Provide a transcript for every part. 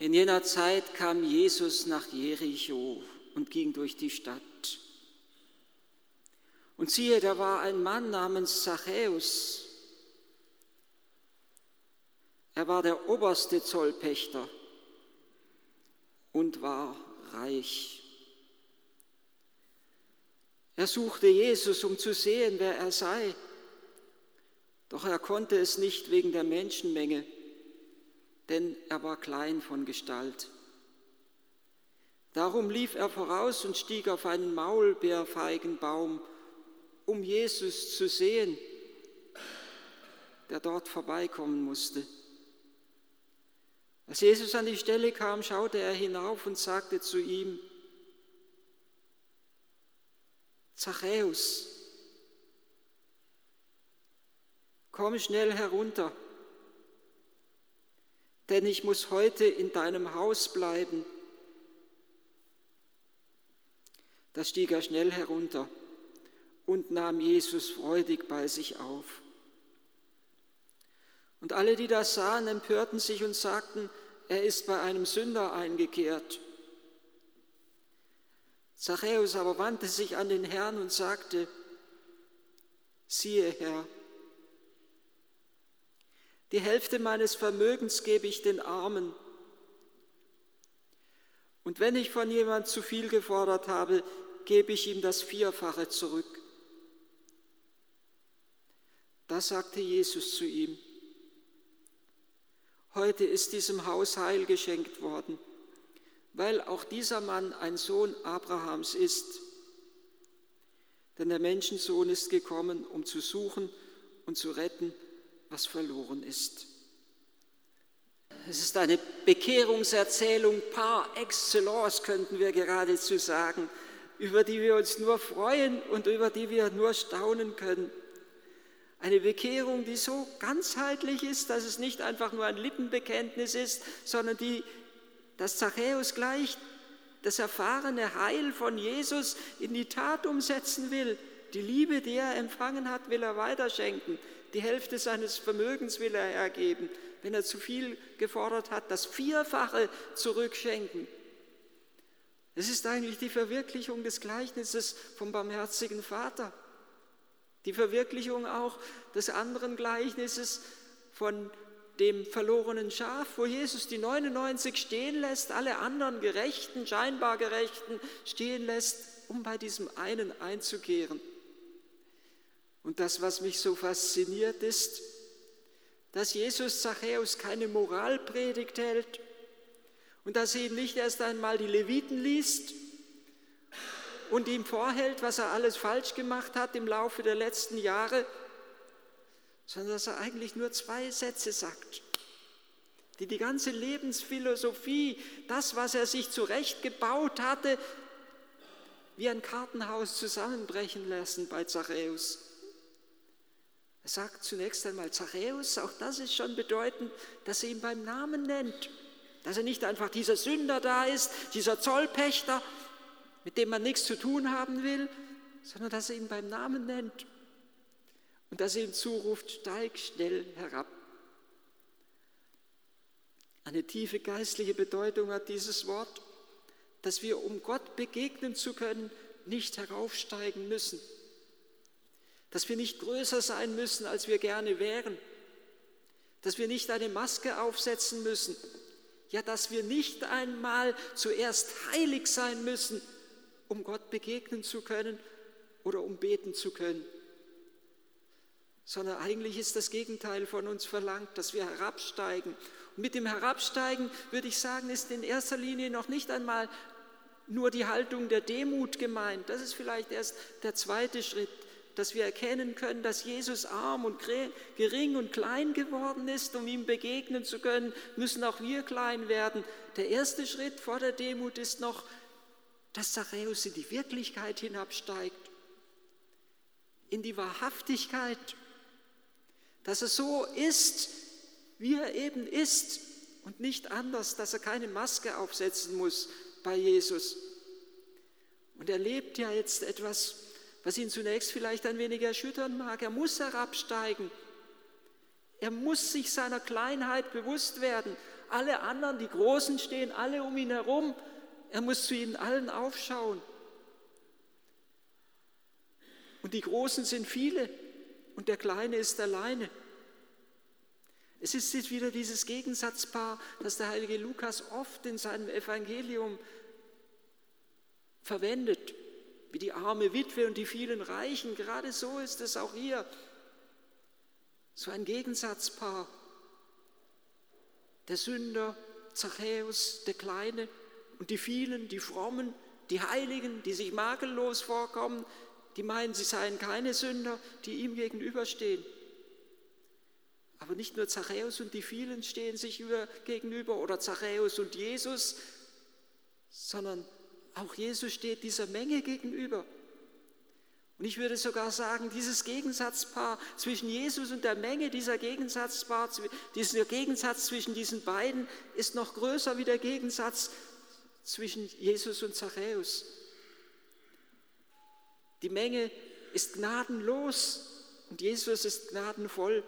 In jener Zeit kam Jesus nach Jericho und ging durch die Stadt. Und siehe, da war ein Mann namens Zachäus. Er war der oberste Zollpächter und war reich. Er suchte Jesus, um zu sehen, wer er sei, doch er konnte es nicht wegen der Menschenmenge, denn er war klein von Gestalt. Darum lief er voraus und stieg auf einen Maulbeerfeigenbaum um Jesus zu sehen, der dort vorbeikommen musste. Als Jesus an die Stelle kam, schaute er hinauf und sagte zu ihm, Zachäus, komm schnell herunter, denn ich muss heute in deinem Haus bleiben. Da stieg er schnell herunter und nahm Jesus freudig bei sich auf. Und alle, die das sahen, empörten sich und sagten, er ist bei einem Sünder eingekehrt. Zachäus aber wandte sich an den Herrn und sagte, siehe Herr, die Hälfte meines Vermögens gebe ich den Armen. Und wenn ich von jemand zu viel gefordert habe, gebe ich ihm das Vierfache zurück. Da sagte Jesus zu ihm, heute ist diesem Haus Heil geschenkt worden, weil auch dieser Mann ein Sohn Abrahams ist. Denn der Menschensohn ist gekommen, um zu suchen und zu retten, was verloren ist. Es ist eine Bekehrungserzählung par excellence, könnten wir geradezu sagen, über die wir uns nur freuen und über die wir nur staunen können. Eine Bekehrung, die so ganzheitlich ist, dass es nicht einfach nur ein Lippenbekenntnis ist, sondern die, dass Zachäus gleich das erfahrene Heil von Jesus in die Tat umsetzen will. Die Liebe, die er empfangen hat, will er weiterschenken. Die Hälfte seines Vermögens will er ergeben. Wenn er zu viel gefordert hat, das Vierfache zurückschenken. Es ist eigentlich die Verwirklichung des Gleichnisses vom barmherzigen Vater. Die Verwirklichung auch des anderen Gleichnisses von dem verlorenen Schaf, wo Jesus die 99 stehen lässt, alle anderen Gerechten, scheinbar Gerechten stehen lässt, um bei diesem einen einzukehren. Und das, was mich so fasziniert, ist, dass Jesus Zachäus keine Moralpredigt hält und dass er ihm nicht erst einmal die Leviten liest und ihm vorhält, was er alles falsch gemacht hat im Laufe der letzten Jahre, sondern dass er eigentlich nur zwei Sätze sagt, die die ganze Lebensphilosophie, das, was er sich zurechtgebaut hatte, wie ein Kartenhaus zusammenbrechen lassen bei Zachäus. Er sagt zunächst einmal Zachäus, auch das ist schon bedeutend, dass er ihn beim Namen nennt, dass er nicht einfach dieser Sünder da ist, dieser Zollpächter, mit dem man nichts zu tun haben will, sondern dass er ihn beim Namen nennt und dass er ihm zuruft, steig schnell herab. Eine tiefe geistliche Bedeutung hat dieses Wort, dass wir, um Gott begegnen zu können, nicht heraufsteigen müssen, dass wir nicht größer sein müssen, als wir gerne wären, dass wir nicht eine Maske aufsetzen müssen, ja, dass wir nicht einmal zuerst heilig sein müssen, um Gott begegnen zu können oder um beten zu können, sondern eigentlich ist das Gegenteil von uns verlangt, dass wir herabsteigen. Und mit dem Herabsteigen würde ich sagen, ist in erster Linie noch nicht einmal nur die Haltung der Demut gemeint. Das ist vielleicht erst der zweite Schritt, dass wir erkennen können, dass Jesus arm und gering und klein geworden ist, um ihm begegnen zu können, müssen auch wir klein werden. Der erste Schritt vor der Demut ist noch, dass Zachäus in die Wirklichkeit hinabsteigt, in die Wahrhaftigkeit, dass er so ist, wie er eben ist und nicht anders, dass er keine Maske aufsetzen muss bei Jesus. Und er lebt ja jetzt etwas, was ihn zunächst vielleicht ein wenig erschüttern mag. Er muss herabsteigen. Er muss sich seiner Kleinheit bewusst werden, Alle anderen, die Großen stehen alle um ihn herum. Er muss zu ihnen allen aufschauen. Und die Großen sind viele und der Kleine ist alleine. Es ist jetzt wieder dieses Gegensatzpaar, das der heilige Lukas oft in seinem Evangelium verwendet, wie die arme Witwe und die vielen Reichen. Gerade so ist es auch hier. So ein Gegensatzpaar. Der Sünder, Zachäus, der Kleine und die vielen, die Frommen, die Heiligen, die sich makellos vorkommen, die meinen, sie seien keine Sünder, die ihm gegenüberstehen. Aber nicht nur Zachäus und die vielen stehen sich gegenüber oder Zachäus und Jesus, sondern auch Jesus steht dieser Menge gegenüber. Und ich würde sogar sagen, dieses Gegensatzpaar zwischen Jesus und der Menge, dieser Gegensatzpaar, dieser Gegensatz zwischen diesen beiden ist noch größer wie der Gegensatz zwischen Jesus und Zachäus. Die Menge ist gnadenlos und Jesus ist gnadenvoll.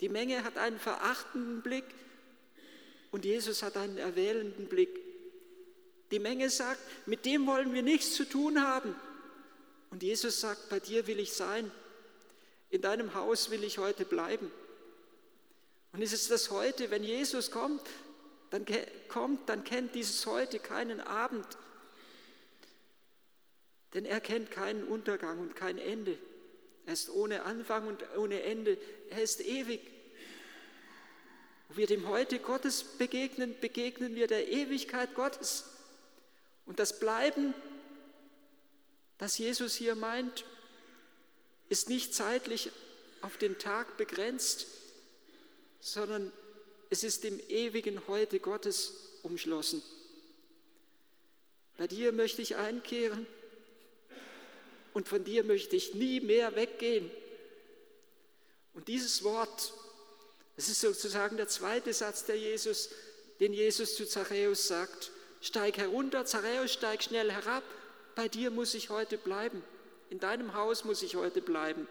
Die Menge hat einen verachtenden Blick und Jesus hat einen erwählenden Blick. Die Menge sagt, mit dem wollen wir nichts zu tun haben. Und Jesus sagt, bei dir will ich sein. In deinem Haus will ich heute bleiben. Und es ist das heute, wenn Jesus kommt, dann kommt, dann kennt dieses heute keinen Abend, denn er kennt keinen Untergang und kein Ende. Er ist ohne Anfang und ohne Ende. Er ist ewig. Wo wir dem Heute Gottes begegnen, begegnen wir der Ewigkeit Gottes. Und das Bleiben, das Jesus hier meint, ist nicht zeitlich auf den Tag begrenzt, sondern es ist im ewigen Heute Gottes umschlossen. Bei dir möchte ich einkehren und von dir möchte ich nie mehr weggehen. Und dieses Wort, das ist sozusagen der zweite Satz, der Jesus, den Jesus zu Zachäus sagt. Steig herunter, Zachäus, steig schnell herab. Bei dir muss ich heute bleiben. In deinem Haus muss ich heute bleiben.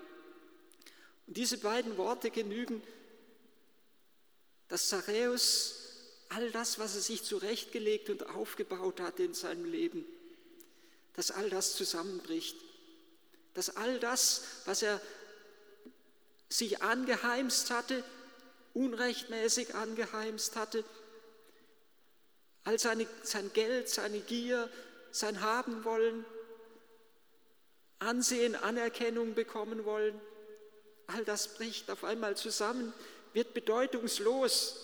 Und diese beiden Worte genügen, dass Zachäus all das, was er sich zurechtgelegt und aufgebaut hatte in seinem Leben, dass all das zusammenbricht dass all das, was er sich angeheimst hatte, unrechtmäßig angeheimst hatte, all seine, sein Geld, seine Gier, sein Haben wollen, Ansehen, Anerkennung bekommen wollen, all das bricht auf einmal zusammen, wird bedeutungslos,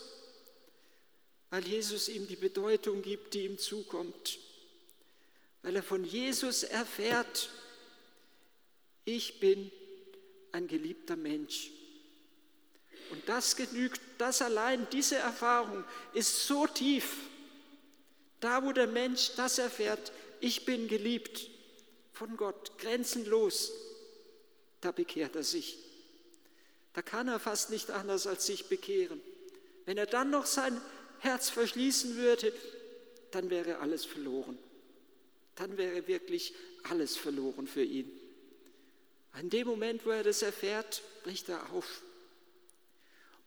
weil Jesus ihm die Bedeutung gibt, die ihm zukommt, weil er von Jesus erfährt, ich bin ein geliebter Mensch. Und das genügt, das allein, diese Erfahrung ist so tief. Da, wo der Mensch das erfährt, ich bin geliebt von Gott, grenzenlos, da bekehrt er sich. Da kann er fast nicht anders als sich bekehren. Wenn er dann noch sein Herz verschließen würde, dann wäre alles verloren. Dann wäre wirklich alles verloren für ihn. In dem Moment, wo er das erfährt, bricht er auf.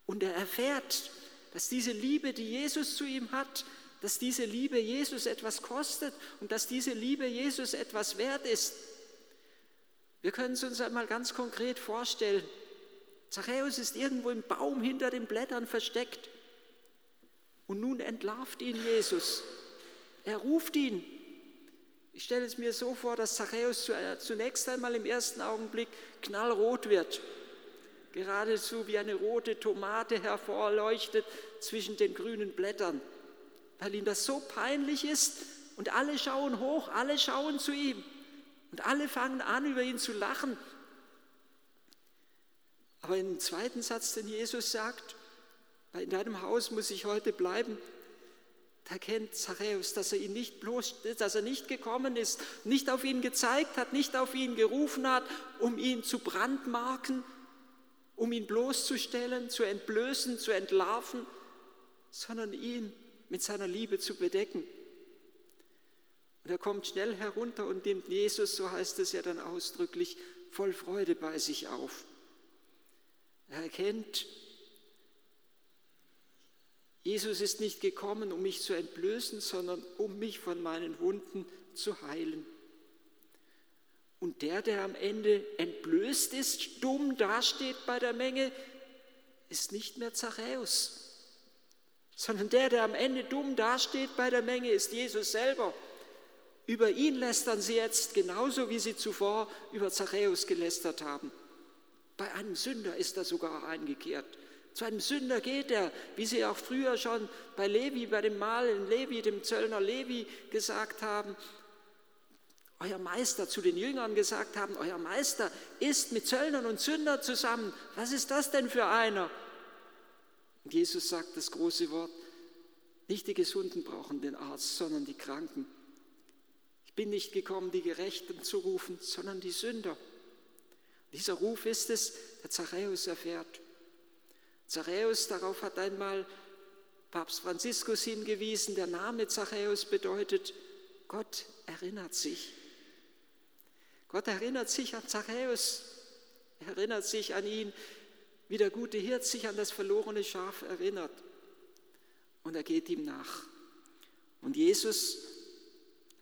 Und er erfährt, dass diese Liebe, die Jesus zu ihm hat, dass diese Liebe Jesus etwas kostet und dass diese Liebe Jesus etwas wert ist. Wir können es uns einmal ganz konkret vorstellen. Zachäus ist irgendwo im Baum hinter den Blättern versteckt. Und nun entlarvt ihn Jesus. Er ruft ihn ich stelle es mir so vor, dass Zachäus äh, zunächst einmal im ersten Augenblick knallrot wird, geradezu wie eine rote Tomate hervorleuchtet zwischen den grünen Blättern, weil ihm das so peinlich ist und alle schauen hoch, alle schauen zu ihm und alle fangen an, über ihn zu lachen. Aber im zweiten Satz, den Jesus sagt, in deinem Haus muss ich heute bleiben, da erkennt Zachäus, dass er ihn nicht bloß, dass er nicht gekommen ist, nicht auf ihn gezeigt hat, nicht auf ihn gerufen hat, um ihn zu brandmarken, um ihn bloßzustellen, zu entblößen, zu entlarven, sondern ihn mit seiner Liebe zu bedecken. Und er kommt schnell herunter und nimmt Jesus, so heißt es ja dann ausdrücklich, voll Freude bei sich auf. Er erkennt, Jesus ist nicht gekommen, um mich zu entblößen, sondern um mich von meinen Wunden zu heilen. Und der, der am Ende entblößt ist, stumm dasteht bei der Menge, ist nicht mehr Zachäus, sondern der, der am Ende dumm dasteht bei der Menge, ist Jesus selber. Über ihn lästern sie jetzt genauso, wie sie zuvor über Zachäus gelästert haben. Bei einem Sünder ist er sogar eingekehrt. Zu einem Sünder geht er, wie sie auch früher schon bei Levi, bei dem Malen Levi, dem Zöllner Levi gesagt haben, euer Meister zu den Jüngern gesagt haben, euer Meister ist mit Zöllnern und Sündern zusammen. Was ist das denn für einer? Und Jesus sagt das große Wort, nicht die Gesunden brauchen den Arzt, sondern die Kranken. Ich bin nicht gekommen, die Gerechten zu rufen, sondern die Sünder. Dieser Ruf ist es, der Zachäus erfährt. Zachäus, darauf hat einmal Papst Franziskus hingewiesen, der Name Zachäus bedeutet, Gott erinnert sich. Gott erinnert sich an Zachäus, er erinnert sich an ihn, wie der gute Hirt sich an das verlorene Schaf erinnert. Und er geht ihm nach. Und Jesus,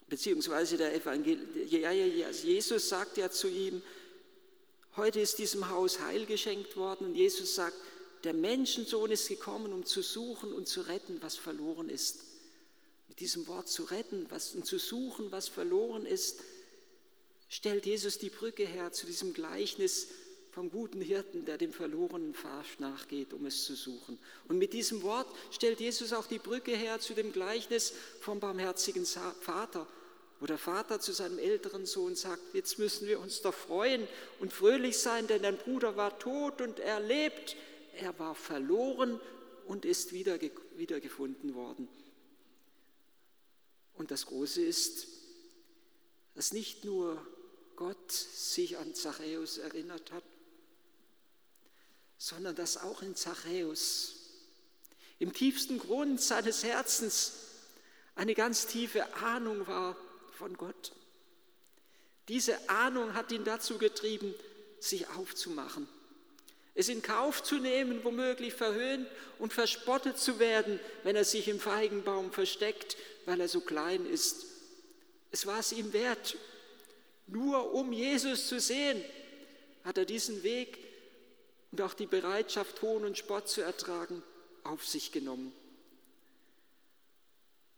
beziehungsweise der Evangel ja, ja, Jesus sagt ja zu ihm, heute ist diesem Haus Heil geschenkt worden. Und Jesus sagt, der Menschensohn ist gekommen, um zu suchen und zu retten, was verloren ist. Mit diesem Wort zu retten was, und zu suchen, was verloren ist, stellt Jesus die Brücke her zu diesem Gleichnis vom guten Hirten, der dem verlorenen Farsch nachgeht, um es zu suchen. Und mit diesem Wort stellt Jesus auch die Brücke her zu dem Gleichnis vom barmherzigen Vater, wo der Vater zu seinem älteren Sohn sagt, jetzt müssen wir uns doch freuen und fröhlich sein, denn dein Bruder war tot und er lebt er war verloren und ist wieder, wiedergefunden worden. Und das Große ist, dass nicht nur Gott sich an Zachäus erinnert hat, sondern dass auch in Zachäus im tiefsten Grund seines Herzens eine ganz tiefe Ahnung war von Gott. Diese Ahnung hat ihn dazu getrieben, sich aufzumachen es in Kauf zu nehmen, womöglich verhöhnt und verspottet zu werden, wenn er sich im Feigenbaum versteckt, weil er so klein ist. Es war es ihm wert. Nur um Jesus zu sehen, hat er diesen Weg und auch die Bereitschaft, Hohn und Spott zu ertragen, auf sich genommen.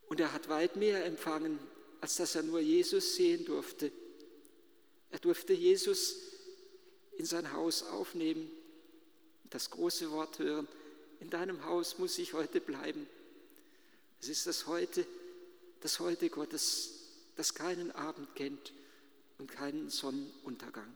Und er hat weit mehr empfangen, als dass er nur Jesus sehen durfte. Er durfte Jesus in sein Haus aufnehmen das große Wort hören, in deinem Haus muss ich heute bleiben. Es ist das heute, das heute Gottes, das keinen Abend kennt und keinen Sonnenuntergang.